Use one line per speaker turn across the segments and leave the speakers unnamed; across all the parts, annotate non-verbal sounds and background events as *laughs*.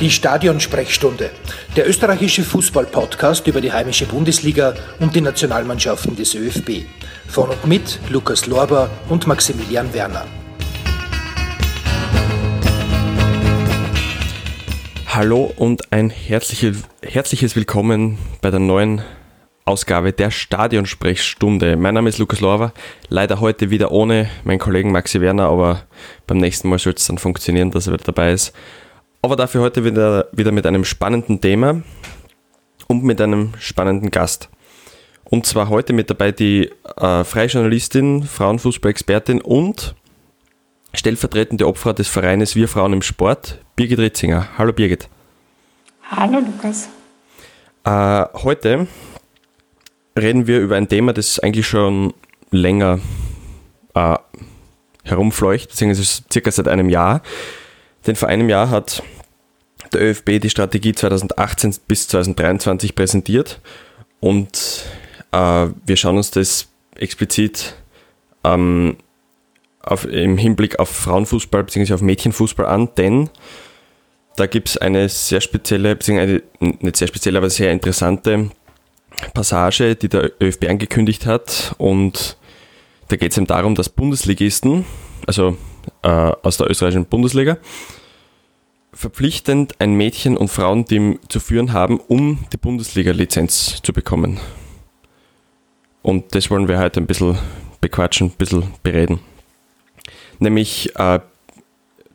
Die Stadionsprechstunde, der österreichische Fußball-Podcast über die heimische Bundesliga und die Nationalmannschaften des ÖFB. Von und mit Lukas Lorber und Maximilian Werner.
Hallo und ein herzliches, herzliches Willkommen bei der neuen Ausgabe der Stadionsprechstunde. Mein Name ist Lukas Lorber, leider heute wieder ohne meinen Kollegen Maxi Werner, aber beim nächsten Mal soll es dann funktionieren, dass er wieder dabei ist. Aber dafür heute wieder, wieder mit einem spannenden Thema und mit einem spannenden Gast. Und zwar heute mit dabei die äh, freie Journalistin, Frauenfußball-Expertin und stellvertretende Opfer des Vereines Wir Frauen im Sport, Birgit Ritzinger. Hallo Birgit.
Hallo Lukas.
Äh, heute reden wir über ein Thema, das eigentlich schon länger äh, herumfleucht, beziehungsweise circa seit einem Jahr. Denn vor einem Jahr hat der ÖFB die Strategie 2018 bis 2023 präsentiert und äh, wir schauen uns das explizit ähm, auf, im Hinblick auf Frauenfußball bzw. auf Mädchenfußball an, denn da gibt es eine sehr spezielle, beziehungsweise nicht sehr spezielle, aber sehr interessante Passage, die der ÖFB angekündigt hat und da geht es eben darum, dass Bundesligisten, also äh, aus der österreichischen Bundesliga, verpflichtend ein Mädchen- und Frauenteam zu führen haben, um die Bundesliga-Lizenz zu bekommen. Und das wollen wir heute ein bisschen bequatschen, ein bisschen bereden. Nämlich äh,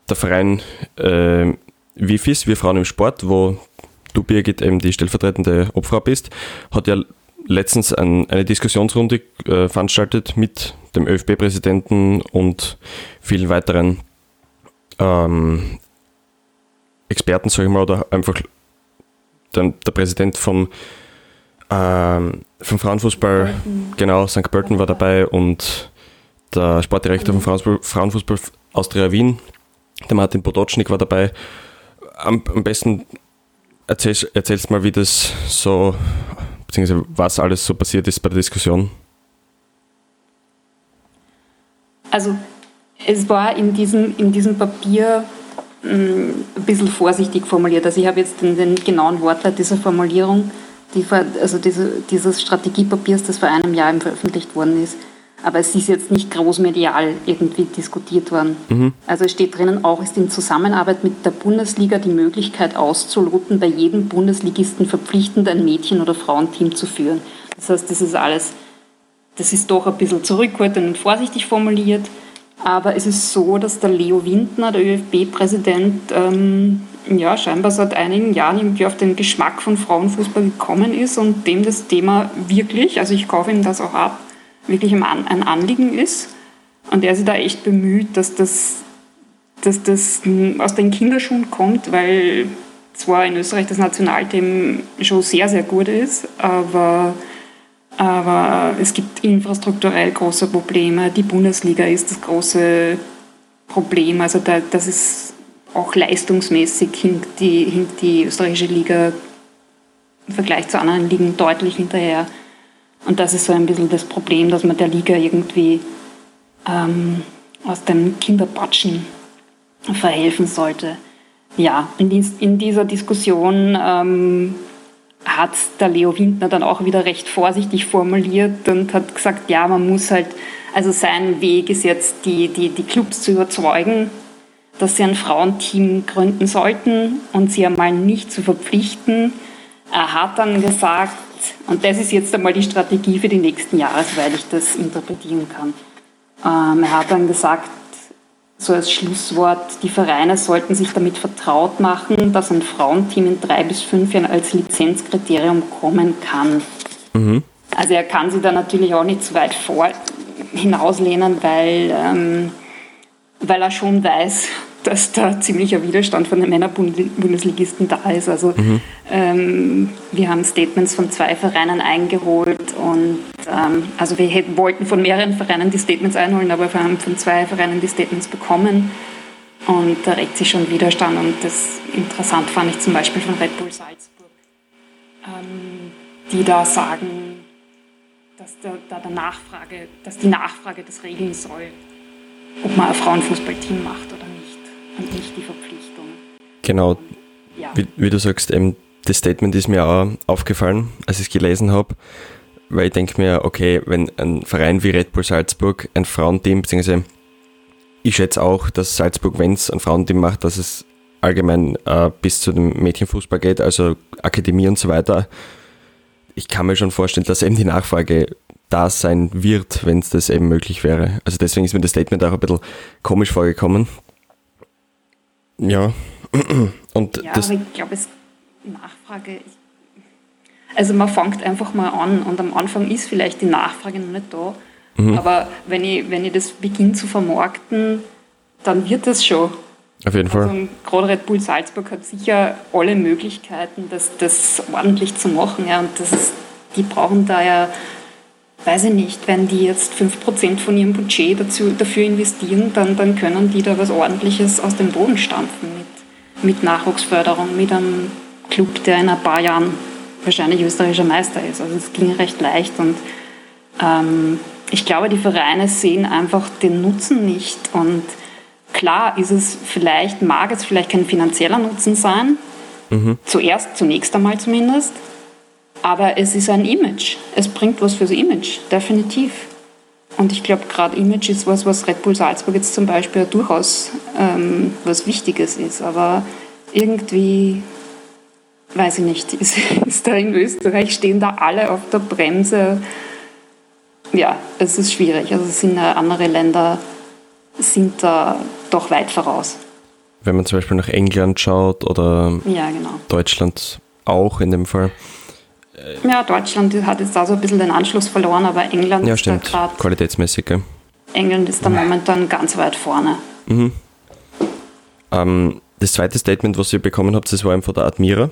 der Verein äh, WIFIS, Wir Frauen im Sport, wo du, Birgit, eben die stellvertretende Obfrau bist, hat ja letztens ein, eine Diskussionsrunde äh, veranstaltet mit dem ÖFB-Präsidenten und vielen weiteren ähm, Experten, sage ich mal, oder einfach der, der Präsident vom, ähm, vom Frauenfußball, Burton. genau, St. Pölten war dabei und der Sportdirektor vom Frauenfußball, Austria Wien, der Martin Podocznik war dabei. Am, am besten erzählst, erzählst mal, wie das so, beziehungsweise was alles so passiert ist bei der Diskussion.
Also es war in diesem, in diesem Papier ein bisschen vorsichtig formuliert. Also ich habe jetzt den, den genauen Wortlaut dieser Formulierung, die, also diese, dieses Strategiepapiers, das vor einem Jahr veröffentlicht worden ist, aber es ist jetzt nicht großmedial irgendwie diskutiert worden. Mhm. Also es steht drinnen auch, ist in Zusammenarbeit mit der Bundesliga die Möglichkeit auszuloten, bei jedem Bundesligisten verpflichtend ein Mädchen- oder Frauenteam zu führen. Das heißt, das ist alles, das ist doch ein bisschen zurückhaltend und vorsichtig formuliert. Aber es ist so, dass der Leo Windner, der ÖFB-Präsident, ähm, ja, scheinbar seit einigen Jahren irgendwie auf den Geschmack von Frauenfußball gekommen ist und dem das Thema wirklich, also ich kaufe ihm das auch ab, wirklich ein Anliegen ist. Und der sich da echt bemüht, dass das, dass das aus den Kinderschuhen kommt, weil zwar in Österreich das Nationalteam schon sehr, sehr gut ist, aber, aber es gibt infrastrukturell große Probleme. Die Bundesliga ist das große Problem. Also da, das ist auch leistungsmäßig hinkt die, hinkt die österreichische Liga im Vergleich zu anderen Ligen deutlich hinterher. Und das ist so ein bisschen das Problem, dass man der Liga irgendwie ähm, aus dem Kinderpatschen verhelfen sollte. Ja, in, dies, in dieser Diskussion ähm, hat der Leo Windner dann auch wieder recht vorsichtig formuliert und hat gesagt, ja, man muss halt, also sein Weg ist jetzt, die, die, die Clubs zu überzeugen, dass sie ein Frauenteam gründen sollten und sie einmal nicht zu verpflichten. Er hat dann gesagt, und das ist jetzt einmal die Strategie für die nächsten Jahre, soweit ich das interpretieren kann. Ähm, er hat dann gesagt, so als Schlusswort, die Vereine sollten sich damit vertraut machen, dass ein Frauenteam in drei bis fünf Jahren als Lizenzkriterium kommen kann. Mhm. Also er kann sich da natürlich auch nicht zu weit vor hinauslehnen, weil, ähm, weil er schon weiß, dass da ziemlicher Widerstand von den Männerbundesligisten da ist. Also mhm. ähm, wir haben Statements von zwei Vereinen eingeholt und ähm, also wir hätten, wollten von mehreren Vereinen die Statements einholen, aber wir haben von zwei Vereinen die Statements bekommen und da regt sich schon Widerstand und das interessant fand ich zum Beispiel von Red Bull Salzburg, ähm, die da sagen, dass, der, da der Nachfrage, dass die Nachfrage das regeln soll, ob man ein Frauenfußballteam macht oder nicht und nicht die Verpflichtung.
Genau, ja. wie, wie, du sagst, eben, das Statement ist mir auch aufgefallen, als ich es gelesen habe, weil ich denke mir, okay, wenn ein Verein wie Red Bull Salzburg ein Frauenteam, beziehungsweise ich schätze auch, dass Salzburg, wenn es ein Frauenteam macht, dass es allgemein äh, bis zu dem Mädchenfußball geht, also Akademie und so weiter. Ich kann mir schon vorstellen, dass eben die Nachfrage da sein wird, wenn es das eben möglich wäre. Also deswegen ist mir das Statement auch ein bisschen komisch vorgekommen. Ja. *clears throat*
Und ja, das aber ich glaube, es Nachfrage. Also man fängt einfach mal an und am Anfang ist vielleicht die Nachfrage noch nicht da. Mhm. Aber wenn ich, wenn ich das beginne zu vermarkten, dann wird das schon.
Auf jeden Fall.
Also, gerade Red Bull Salzburg hat sicher alle Möglichkeiten, das, das ordentlich zu machen. Ja, und das die brauchen da ja, weiß ich nicht, wenn die jetzt 5% von ihrem Budget dazu, dafür investieren, dann, dann können die da was Ordentliches aus dem Boden stampfen mit, mit Nachwuchsförderung, mit einem Club, der in ein paar Jahren wahrscheinlich österreichischer Meister ist. Also es ging recht leicht und ähm, ich glaube, die Vereine sehen einfach den Nutzen nicht und klar ist es vielleicht, mag es vielleicht kein finanzieller Nutzen sein, mhm. zuerst, zunächst einmal zumindest, aber es ist ein Image. Es bringt was fürs Image, definitiv. Und ich glaube, gerade Image ist was, was Red Bull Salzburg jetzt zum Beispiel durchaus ähm, was Wichtiges ist. Aber irgendwie, weiß ich nicht, *laughs* ist, ist da in Österreich, stehen da alle auf der Bremse. Ja, es ist schwierig. Also sind andere Länder sind da doch weit voraus.
Wenn man zum Beispiel nach England schaut oder ja, genau. Deutschland auch in dem Fall.
Ja, Deutschland hat jetzt da so ein bisschen den Anschluss verloren, aber England
ja, stimmt. ist da gerade. Qualitätsmäßig, ja.
England ist da momentan ganz weit vorne. Mhm.
Ähm, das zweite Statement, was ihr bekommen habt, das war von der Admira.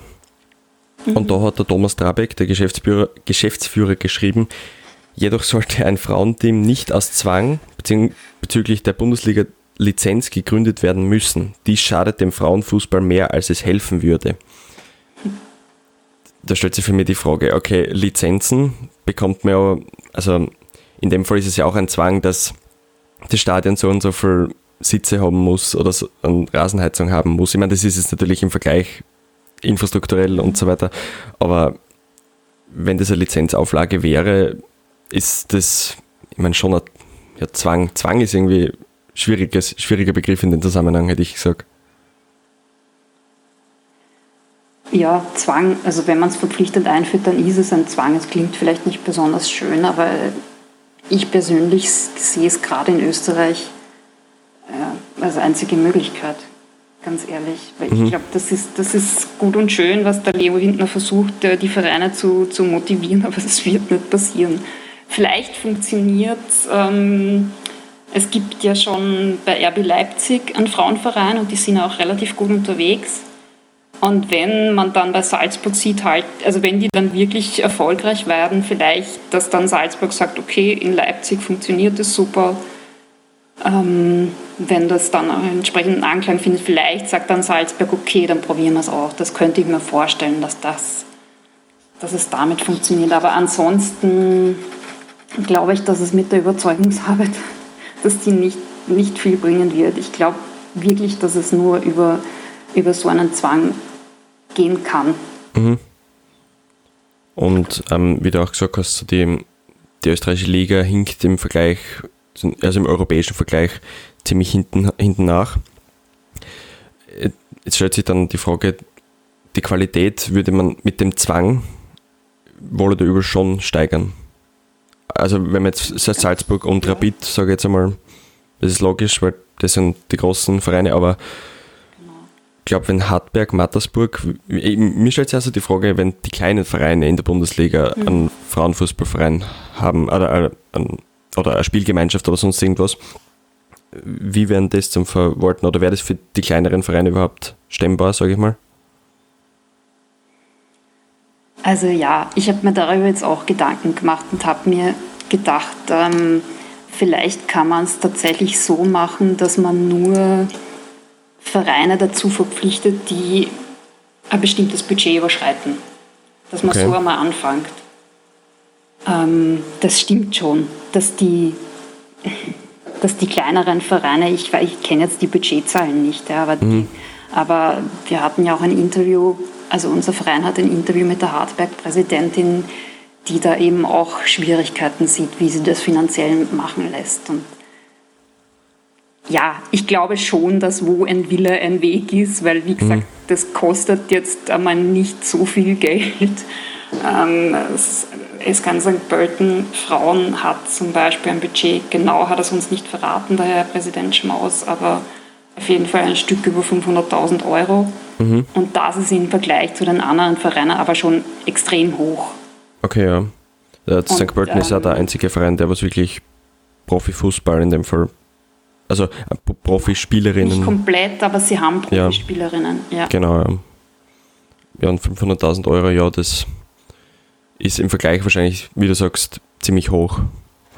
Mhm. Und da hat der Thomas Trabeck, der Geschäftsführer, Geschäftsführer, geschrieben, jedoch sollte ein Frauenteam nicht aus Zwang bezüglich der Bundesliga-Lizenz gegründet werden müssen. Dies schadet dem Frauenfußball mehr, als es helfen würde da stellt sich für mich die Frage, okay, Lizenzen bekommt man ja, also in dem Fall ist es ja auch ein Zwang, dass das Stadion so und so viel Sitze haben muss oder so eine Rasenheizung haben muss. Ich meine, das ist jetzt natürlich im Vergleich infrastrukturell und so weiter, aber wenn das eine Lizenzauflage wäre, ist das, ich meine, schon ein ja, Zwang. Zwang ist irgendwie schwieriges, schwieriger Begriff in dem Zusammenhang, hätte ich gesagt.
Ja, Zwang, also wenn man es verpflichtend einführt, dann ist es ein Zwang. Es klingt vielleicht nicht besonders schön, aber ich persönlich sehe es gerade in Österreich äh, als einzige Möglichkeit, ganz ehrlich. Weil mhm. ich glaube, das ist, das ist gut und schön, was der Leo Hindner versucht, die Vereine zu, zu motivieren, *laughs* aber das wird nicht passieren. Vielleicht funktioniert ähm, es gibt ja schon bei RB Leipzig einen Frauenverein und die sind auch relativ gut unterwegs. Und wenn man dann bei Salzburg sieht, halt, also wenn die dann wirklich erfolgreich werden, vielleicht, dass dann Salzburg sagt, okay, in Leipzig funktioniert das super. Ähm, wenn das dann einen entsprechenden Anklang findet, vielleicht sagt dann Salzburg, okay, dann probieren wir es auch. Das könnte ich mir vorstellen, dass, das, dass es damit funktioniert. Aber ansonsten glaube ich, dass es mit der Überzeugungsarbeit, *laughs* dass die nicht, nicht viel bringen wird. Ich glaube wirklich, dass es nur über, über so einen Zwang gehen kann. Mhm.
Und ähm, wie du auch gesagt hast, die, die österreichische Liga hinkt im Vergleich, also im europäischen Vergleich, ziemlich hinten, hinten nach. Jetzt stellt sich dann die Frage, die Qualität würde man mit dem Zwang wohl oder übel schon steigern. Also wenn man jetzt Salzburg und Rapid, sage ich jetzt einmal, das ist logisch, weil das sind die großen Vereine, aber glaube, wenn Hartberg, Mattersburg, mir stellt sich also die Frage, wenn die kleinen Vereine in der Bundesliga mhm. einen Frauenfußballverein haben oder, oder eine Spielgemeinschaft oder sonst irgendwas, wie wären das zum Verwalten oder wäre das für die kleineren Vereine überhaupt stemmbar, sage ich mal?
Also ja, ich habe mir darüber jetzt auch Gedanken gemacht und habe mir gedacht, ähm, vielleicht kann man es tatsächlich so machen, dass man nur Vereine dazu verpflichtet, die ein bestimmtes Budget überschreiten. Dass man okay. so einmal anfängt. Ähm, das stimmt schon, dass die, dass die kleineren Vereine, ich, ich kenne jetzt die Budgetzahlen nicht, ja, aber mhm. die, Aber wir hatten ja auch ein Interview, also unser Verein hat ein Interview mit der Hartberg-Präsidentin, die da eben auch Schwierigkeiten sieht, wie sie das finanziell machen lässt. Und ja, ich glaube schon, dass wo ein Wille ein Weg ist, weil wie gesagt, mhm. das kostet jetzt einmal nicht so viel Geld. Ähm, SK St. Pölten Frauen hat zum Beispiel ein Budget, genau hat er es uns nicht verraten, der Herr Präsident Schmaus, aber auf jeden Fall ein Stück über 500.000 Euro. Mhm. Und das ist im Vergleich zu den anderen Vereinen aber schon extrem hoch.
Okay, ja. ja St. Pölten ähm, ist ja der einzige Verein, der was wirklich Profifußball in dem Fall also äh, Profispielerinnen.
Nicht komplett, aber sie haben Profispielerinnen, ja. ja.
Genau, ja. Ja, und 500.000 Euro, ja, das ist im Vergleich wahrscheinlich, wie du sagst, ziemlich hoch.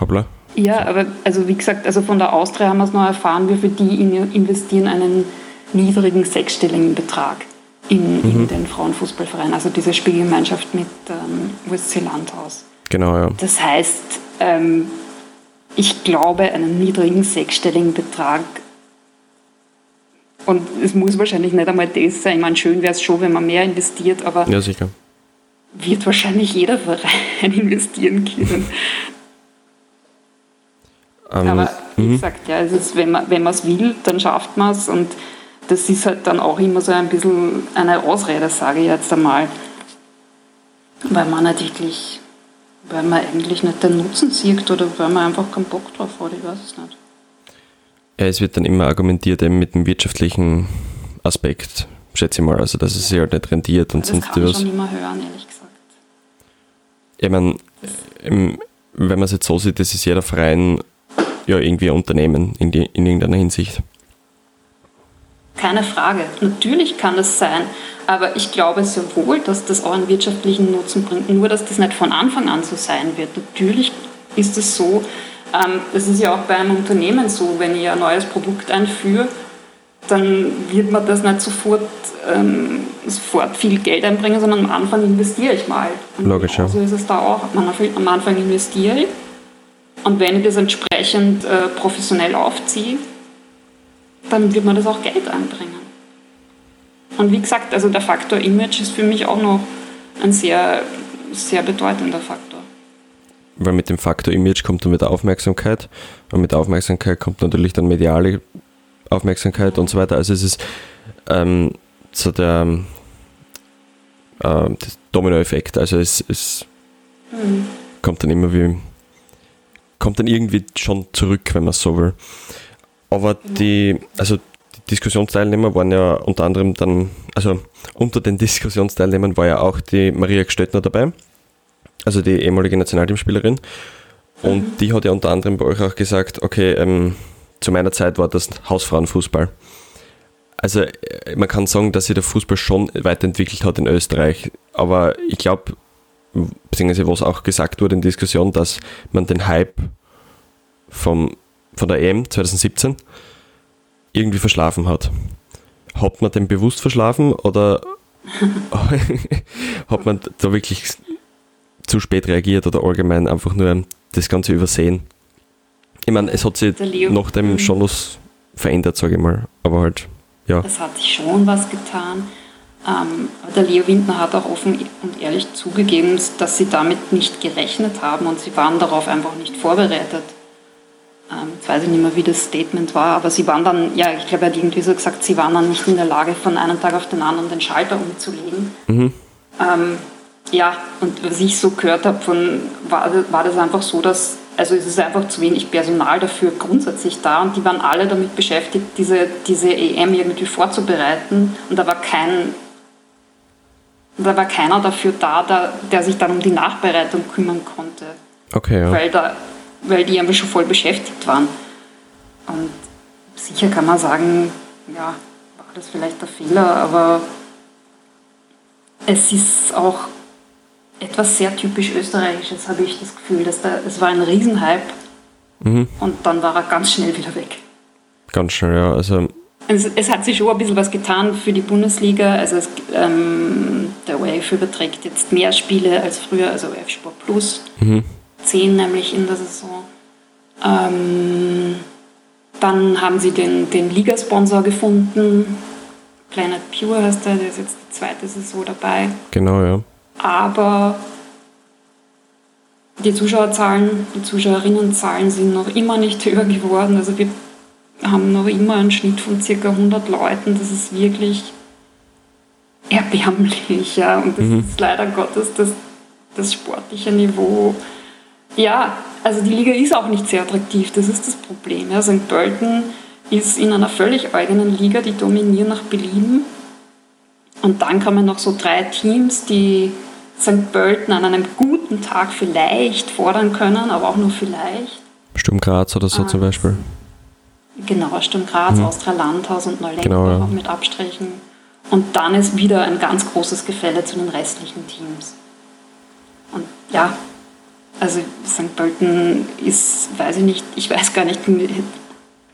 Hoppla.
Ja, aber also wie gesagt, also von der Austria haben wir es noch erfahren, wir für die investieren einen niedrigen sechsstelligen Betrag in, mhm. in den Frauenfußballverein, also diese Spielgemeinschaft mit ähm, USC Landhaus.
Genau, ja.
Das heißt, ähm, ich glaube, einen niedrigen sechsstelligen Betrag. Und es muss wahrscheinlich nicht einmal das sein. Ich meine, schön wäre es schon, wenn man mehr investiert, aber
ja, sicher.
wird wahrscheinlich jeder Verein *laughs* investieren können. Um, ähm, aber wie -hmm. gesagt, ja, es ist, wenn man es will, dann schafft man es. Und das ist halt dann auch immer so ein bisschen eine Ausrede, sage ich jetzt einmal. Weil man nicht wirklich weil man eigentlich nicht den Nutzen sieht oder weil man einfach keinen Bock drauf hat, ich weiß es nicht.
Ja, es wird dann immer argumentiert eben mit dem wirtschaftlichen Aspekt, schätze ich mal, also dass es sich halt nicht rentiert und
das sonst kann was. schon immer hören, ehrlich gesagt.
Ich meine, wenn man es jetzt so sieht, das ist jeder Verein ja irgendwie ein Unternehmen in, die, in irgendeiner Hinsicht.
Keine Frage. Natürlich kann es sein, aber ich glaube sehr wohl, dass das auch einen wirtschaftlichen Nutzen bringt. Nur, dass das nicht von Anfang an so sein wird. Natürlich ist es so, ähm, das ist ja auch bei einem Unternehmen so, wenn ich ein neues Produkt einführe, dann wird man das nicht sofort, ähm, sofort viel Geld einbringen, sondern am Anfang investiere ich mal.
Und Logisch, ja.
So ist es da auch. Am Anfang investiere ich und wenn ich das entsprechend äh, professionell aufziehe, dann wird man das auch Geld einbringen. Und wie gesagt, also der Faktor Image ist für mich auch noch ein sehr, sehr bedeutender Faktor.
Weil mit dem Faktor Image kommt dann wieder Aufmerksamkeit und mit Aufmerksamkeit kommt natürlich dann mediale Aufmerksamkeit und so weiter. Also es ist ähm, so der äh, Dominoeffekt. Also es, es mhm. kommt dann immer wie kommt dann irgendwie schon zurück, wenn man so will. Aber die, also die Diskussionsteilnehmer waren ja unter anderem dann, also unter den Diskussionsteilnehmern war ja auch die Maria Gstöttner dabei, also die ehemalige Nationalteamspielerin. Und mhm. die hat ja unter anderem bei euch auch gesagt, okay, ähm, zu meiner Zeit war das Hausfrauenfußball. Also äh, man kann sagen, dass sich der Fußball schon weiterentwickelt hat in Österreich, aber ich glaube, beziehungsweise was auch gesagt wurde in Diskussion, dass man den Hype vom von der EM 2017 irgendwie verschlafen hat. Hat man den bewusst verschlafen oder *laughs* hat man da wirklich zu spät reagiert oder allgemein einfach nur das Ganze übersehen? Ich meine, es hat sich nach dem mhm. schon was verändert, sage ich mal, aber halt, ja.
Es hat sich schon was getan. Ähm, der Leo Windner hat auch offen und ehrlich zugegeben, dass sie damit nicht gerechnet haben und sie waren darauf einfach nicht vorbereitet. Ähm, jetzt weiß ich nicht mehr, wie das Statement war, aber sie waren dann, ja, ich glaube, er hat irgendwie so gesagt, sie waren dann nicht in der Lage, von einem Tag auf den anderen den Schalter umzulegen. Mhm. Ähm, ja, und was ich so gehört habe, von, war, war das einfach so, dass, also es ist einfach zu wenig Personal dafür grundsätzlich da und die waren alle damit beschäftigt, diese, diese EM irgendwie vorzubereiten und da war kein, da war keiner dafür da, der, der sich dann um die Nachbereitung kümmern konnte.
Okay, ja.
Weil da weil die einfach schon voll beschäftigt waren. Und sicher kann man sagen, ja, war das vielleicht der Fehler, aber es ist auch etwas sehr typisch Österreichisches, habe ich das Gefühl. Dass da, es war ein Riesenhype mhm. und dann war er ganz schnell wieder weg.
Ganz schnell, ja. Also
es, es, hat sich schon ein bisschen was getan für die Bundesliga. Also es, ähm, der UEFA überträgt jetzt mehr Spiele als früher, also F-Sport Plus. Mhm. 10 nämlich in der Saison. Ähm, dann haben sie den, den Ligasponsor gefunden. Planet Pure heißt der, der ist jetzt die zweite Saison dabei.
Genau, ja.
Aber die Zuschauerzahlen, die Zuschauerinnenzahlen sind noch immer nicht *laughs* höher geworden. Also wir haben noch immer einen Schnitt von circa 100 Leuten. Das ist wirklich erbärmlich. Ja. Und das mhm. ist leider Gottes das, das sportliche Niveau. Ja, also die Liga ist auch nicht sehr attraktiv. Das ist das Problem. Ja. St. Pölten ist in einer völlig eigenen Liga, die dominieren nach Belieben. Und dann kommen noch so drei Teams, die St. Pölten an einem guten Tag vielleicht fordern können, aber auch nur vielleicht.
Sturm Graz oder so ah, zum Beispiel.
Genau, Sturm Graz, mhm. Austria Landhaus und Neulenk genau, ja. mit Abstrichen. Und dann ist wieder ein ganz großes Gefälle zu den restlichen Teams. Und ja, also St. Pölten ist, weiß ich nicht, ich weiß gar nicht,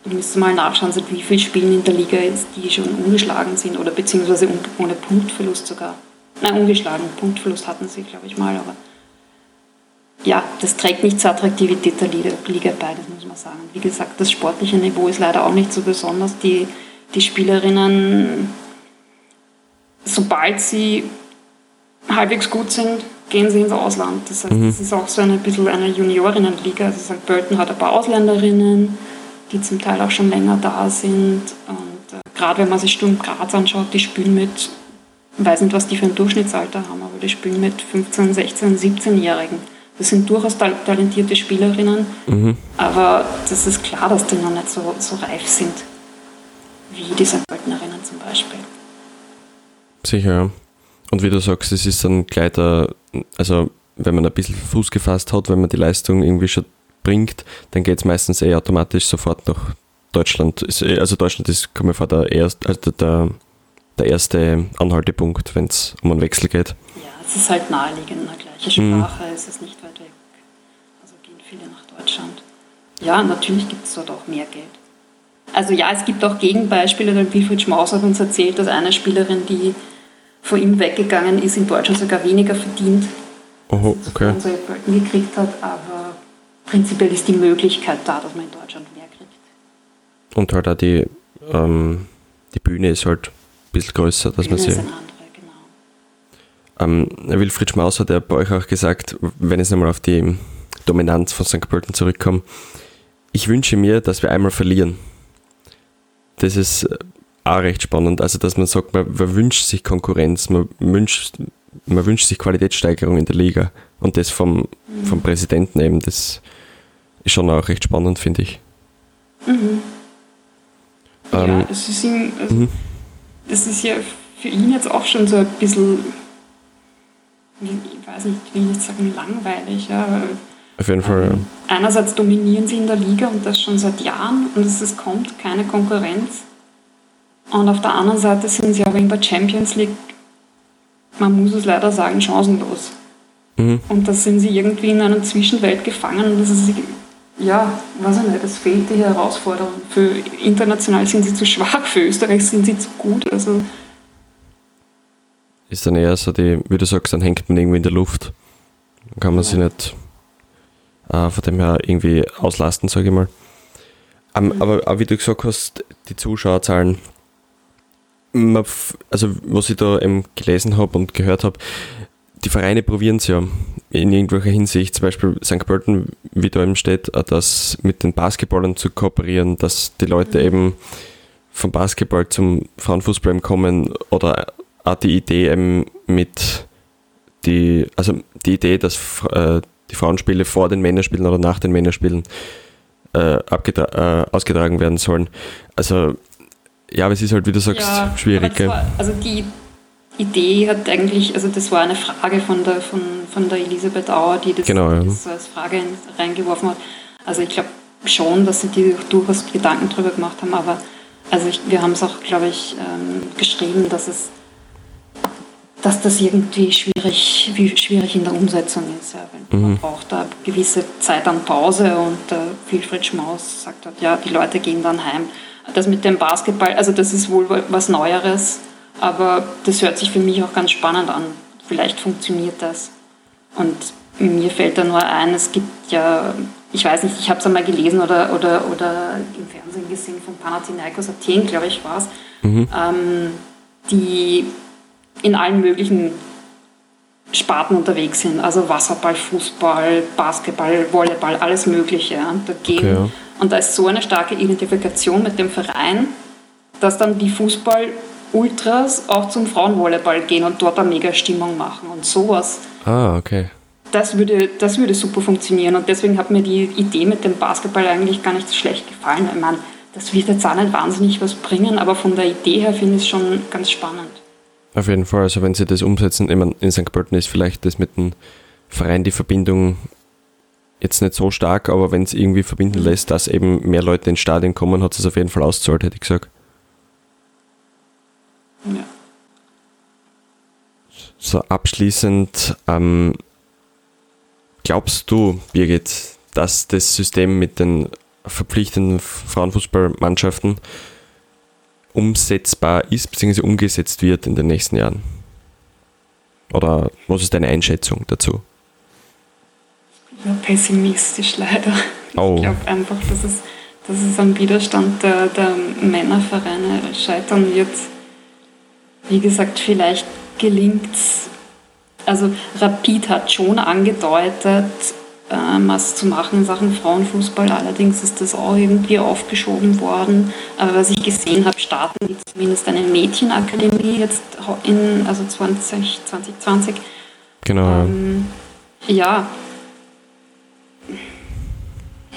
ich müsste mal nachschauen, seit wie vielen Spielen in der Liga ist, die schon ungeschlagen sind oder beziehungsweise ohne Punktverlust sogar. Nein, ungeschlagen. Punktverlust hatten sie, glaube ich, mal, aber ja, das trägt nicht zur Attraktivität der Liga bei, das muss man sagen. Wie gesagt, das sportliche Niveau ist leider auch nicht so besonders. Die, die Spielerinnen, sobald sie halbwegs gut sind, gehen sie ins Ausland. Das heißt, mhm. es ist auch so ein bisschen eine Juniorinnenliga. Also St. Pölten hat ein paar Ausländerinnen, die zum Teil auch schon länger da sind. Und äh, gerade wenn man sich Sturm Graz anschaut, die spielen mit ich weiß nicht, was die für ein Durchschnittsalter haben, aber die spielen mit 15, 16, 17-Jährigen. Das sind durchaus talentierte Spielerinnen, mhm. aber das ist klar, dass die noch nicht so, so reif sind wie die St. Pöltenerinnen zum Beispiel.
Sicher, ja. Und wie du sagst, es ist ein Gleiter, also wenn man ein bisschen Fuß gefasst hat, wenn man die Leistung irgendwie schon bringt, dann geht es meistens eh automatisch sofort nach Deutschland. Eh, also Deutschland ist, komme ich vor, der, erst, also der der erste Anhaltepunkt, wenn es um einen Wechsel geht.
Ja, es ist halt naheliegend, eine gleiche mhm. Sprache, mhm. es ist nicht weit weg. Also gehen viele nach Deutschland. Ja, natürlich gibt es dort auch mehr Geld. Also ja, es gibt auch Gegenbeispiele, denn Wilfried Schmaus hat uns erzählt, dass eine Spielerin, die vor ihm weggegangen ist, in Deutschland sogar weniger verdient,
oh, okay.
als er gekriegt hat, aber prinzipiell ist die Möglichkeit da, dass man in Deutschland mehr kriegt.
Und halt auch die, ähm, die Bühne ist halt bisschen größer, dass man sie. Ähm, Wilfried Schmaus hat ja bei euch auch gesagt, wenn ich nochmal auf die Dominanz von St. Pölten zurückkomme, ich wünsche mir, dass wir einmal verlieren. Das ist auch recht spannend. Also, dass man sagt, man, man wünscht sich Konkurrenz, man wünscht, man wünscht sich Qualitätssteigerung in der Liga. Und das vom, mhm. vom Präsidenten eben, das ist schon auch recht spannend, finde ich.
Mhm. Ähm, ja, es ist ihm, also mhm das ist ja für ihn jetzt auch schon so ein bisschen, ich weiß nicht, ich will nicht sagen langweilig. Ja.
Auf jeden Fall, ja.
Einerseits dominieren sie in der Liga und das schon seit Jahren und es, es kommt keine Konkurrenz. Und auf der anderen Seite sind sie aber in der Champions League, man muss es leider sagen, chancenlos. Mhm. Und da sind sie irgendwie in einer Zwischenwelt gefangen und das ist ja, weiß ich nicht, es fehlt die Herausforderung. Für international sind sie zu schwach, für Österreich sind sie zu gut. Also
ist dann eher so die, wie du sagst, dann hängt man irgendwie in der Luft. Dann kann man ja. sich nicht äh, von dem her irgendwie auslasten, sage ich mal. Um, mhm. aber, aber, wie du gesagt hast, die Zuschauerzahlen, also was ich da eben gelesen habe und gehört habe, die Vereine probieren es ja in irgendwelcher Hinsicht, zum Beispiel St. Pölten, wie da eben steht, äh, das mit den Basketballern zu kooperieren, dass die Leute mhm. eben vom Basketball zum Frauenfußball kommen oder auch die Idee eben mit die, also die Idee, dass äh, die Frauenspiele vor den Männerspielen oder nach den Männerspielen äh, äh, ausgetragen werden sollen. Also ja, aber es ist halt, wie du sagst, ja, schwierig.
War, also die Idee hat eigentlich, also das war eine Frage von der, von, von der Elisabeth Auer, die das,
genau, ja.
das als Frage reingeworfen hat. Also ich glaube schon, dass sie die durchaus Gedanken darüber gemacht haben, aber also ich, wir haben es auch, glaube ich, ähm, geschrieben, dass es dass das irgendwie schwierig, schwierig in der Umsetzung ist. Ja. Man mhm. braucht da gewisse Zeit an Pause und äh, Wilfried Schmaus sagt halt, ja, die Leute gehen dann heim. Das mit dem Basketball, also das ist wohl was Neueres aber das hört sich für mich auch ganz spannend an. Vielleicht funktioniert das. Und mir fällt da nur ein, es gibt ja, ich weiß nicht, ich habe es einmal gelesen oder, oder, oder im Fernsehen gesehen von Panathinaikos Athen, glaube ich, war es. Mhm. Ähm, die in allen möglichen Sparten unterwegs sind. Also Wasserball, Fußball, Basketball, Volleyball, alles Mögliche ja, dagegen. Okay, ja. Und da ist so eine starke Identifikation mit dem Verein, dass dann die Fußball-Ultras auch zum Frauenvolleyball gehen und dort eine mega Stimmung machen und sowas.
Ah, okay.
Das würde, das würde super funktionieren und deswegen hat mir die Idee mit dem Basketball eigentlich gar nicht so schlecht gefallen. Ich meine, das wird jetzt auch nicht wahnsinnig was bringen, aber von der Idee her finde ich es schon ganz spannend.
Auf jeden Fall, also wenn sie das umsetzen, ich meine, in St. Pölten ist vielleicht das mit dem Verein die Verbindung jetzt nicht so stark, aber wenn es irgendwie verbinden lässt, dass eben mehr Leute ins Stadion kommen, hat es auf jeden Fall auszahlt, hätte ich gesagt. Ja. So, abschließend, ähm, glaubst du, Birgit, dass das System mit den verpflichtenden Frauenfußballmannschaften umsetzbar ist bzw. umgesetzt wird in den nächsten Jahren? Oder was ist deine Einschätzung dazu?
Ja, pessimistisch leider. Oh. Ich glaube einfach, dass es, dass es am Widerstand der, der Männervereine scheitern wird. Wie gesagt, vielleicht gelingt es. Also Rapid hat schon angedeutet, ähm, was zu machen in Sachen Frauenfußball. Allerdings ist das auch irgendwie aufgeschoben worden. Aber was ich gesehen habe, starten die zumindest eine Mädchenakademie jetzt in also 20, 2020.
Genau. Ähm,
ja.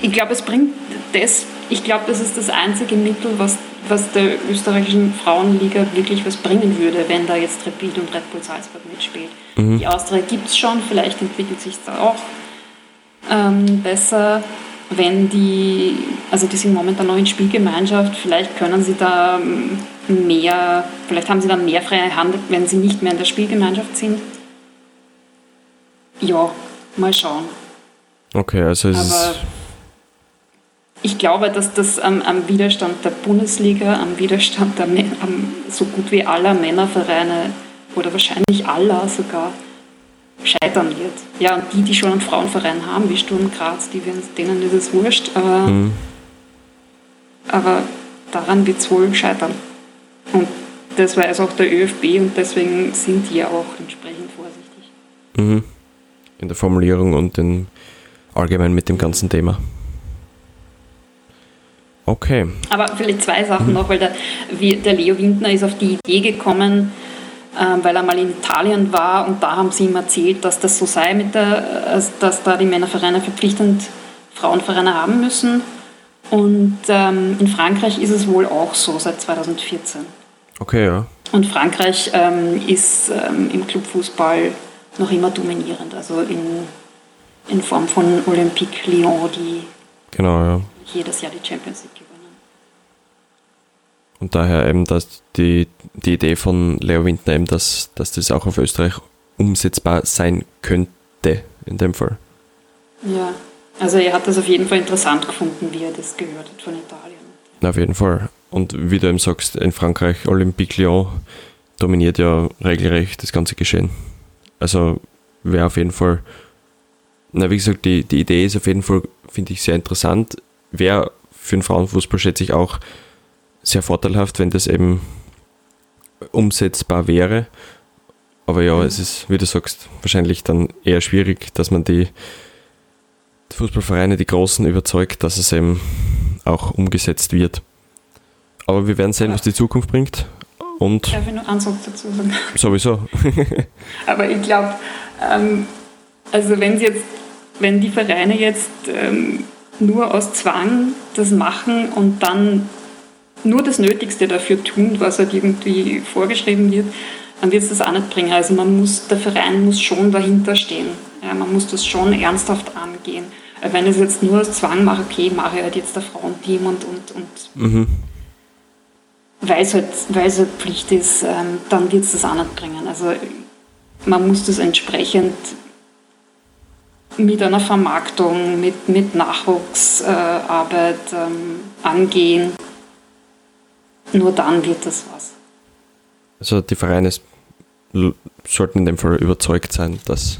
Ich glaube, es bringt das, ich glaube, das ist das einzige Mittel, was, was der österreichischen Frauenliga wirklich was bringen würde, wenn da jetzt Rapid und Red Bull Salzburg mitspielt. Mhm. Die Austria gibt es schon, vielleicht entwickelt sich da auch ähm, besser, wenn die, also die sind momentan noch in Spielgemeinschaft, vielleicht können sie da ähm, mehr, vielleicht haben sie da mehr freie Hand, wenn sie nicht mehr in der Spielgemeinschaft sind. Ja, mal schauen.
Okay, also es Aber
ich glaube, dass das am, am, Widerstand der Bundesliga, am Widerstand der, am, so gut wie aller Männervereine oder wahrscheinlich aller sogar scheitern wird. Ja, und die, die schon einen Frauenverein haben, wie Sturm Graz, die, denen ist es wurscht, aber, mhm. aber daran wird es wohl scheitern. Und das weiß auch der ÖFB und deswegen sind die ja auch entsprechend vorsichtig.
Mhm. In der Formulierung und in, allgemein mit dem ganzen Thema. Okay.
Aber vielleicht zwei Sachen mhm. noch, weil der, wie, der Leo Windner ist auf die Idee gekommen, ähm, weil er mal in Italien war und da haben sie ihm erzählt, dass das so sei, mit der, äh, dass da die Männervereine verpflichtend Frauenvereine haben müssen. Und ähm, in Frankreich ist es wohl auch so seit 2014.
Okay, ja.
Und Frankreich ähm, ist ähm, im Clubfußball noch immer dominierend, also in, in Form von Olympique Lyon, die
genau, ja.
jedes Jahr die Champions League gewinnen.
Und daher eben dass die, die Idee von Leo Windner eben, dass, dass das auch auf Österreich umsetzbar sein könnte in dem Fall.
Ja, also er hat das auf jeden Fall interessant gefunden, wie er das gehört hat von Italien.
Na, auf jeden Fall. Und wie du eben sagst, in Frankreich Olympique Lyon dominiert ja regelrecht das ganze Geschehen. Also wäre auf jeden Fall, na wie gesagt, die, die Idee ist auf jeden Fall, finde ich, sehr interessant. Wäre für den Frauenfußball, schätze ich, auch sehr vorteilhaft, wenn das eben umsetzbar wäre. Aber ja, es ist, wie du sagst, wahrscheinlich dann eher schwierig, dass man die Fußballvereine, die Großen, überzeugt, dass es eben auch umgesetzt wird. Aber wir werden sehen, was die Zukunft bringt. Und
Darf ich nur einen Satz dazu sagen?
Sowieso. *laughs*
Aber ich glaube, ähm, also wenn jetzt, wenn die Vereine jetzt ähm, nur aus Zwang das machen und dann nur das Nötigste dafür tun, was halt irgendwie vorgeschrieben wird, dann wird es das auch nicht bringen. Also man muss, der Verein muss schon dahinter stehen. Ja, man muss das schon ernsthaft angehen. Wenn ich es jetzt nur aus Zwang mache, okay, mache ich halt jetzt ein Frauenteam und, und, und mhm. weil, es halt, weil es halt Pflicht ist, ähm, dann wird es das auch nicht bringen. Also man muss das entsprechend mit einer Vermarktung, mit, mit Nachwuchsarbeit äh, ähm, angehen nur dann wird das was.
Also die Vereine sollten in dem Fall überzeugt sein, dass,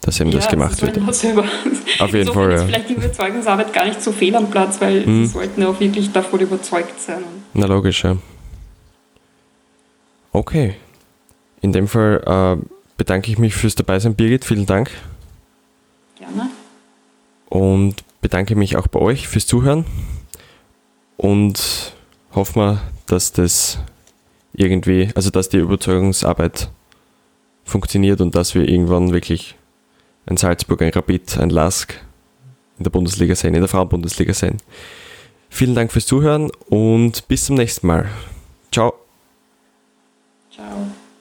dass eben ja, das gemacht wird.
Über
Auf jeden Fall,
ja. vielleicht die Überzeugungsarbeit gar nicht so fehl am Platz, weil mhm. sie sollten auch wirklich davon überzeugt sein.
Na logisch, ja. Okay. In dem Fall äh, bedanke ich mich fürs Dabeisein, Birgit. Vielen Dank.
Gerne.
Und bedanke mich auch bei euch fürs Zuhören. Und hoffen wir, dass das irgendwie, also dass die Überzeugungsarbeit funktioniert und dass wir irgendwann wirklich ein Salzburg, ein Rapid, ein Lask in der Bundesliga sein, in der Frauenbundesliga sein. Vielen Dank fürs Zuhören und bis zum nächsten Mal. Ciao.
Ciao.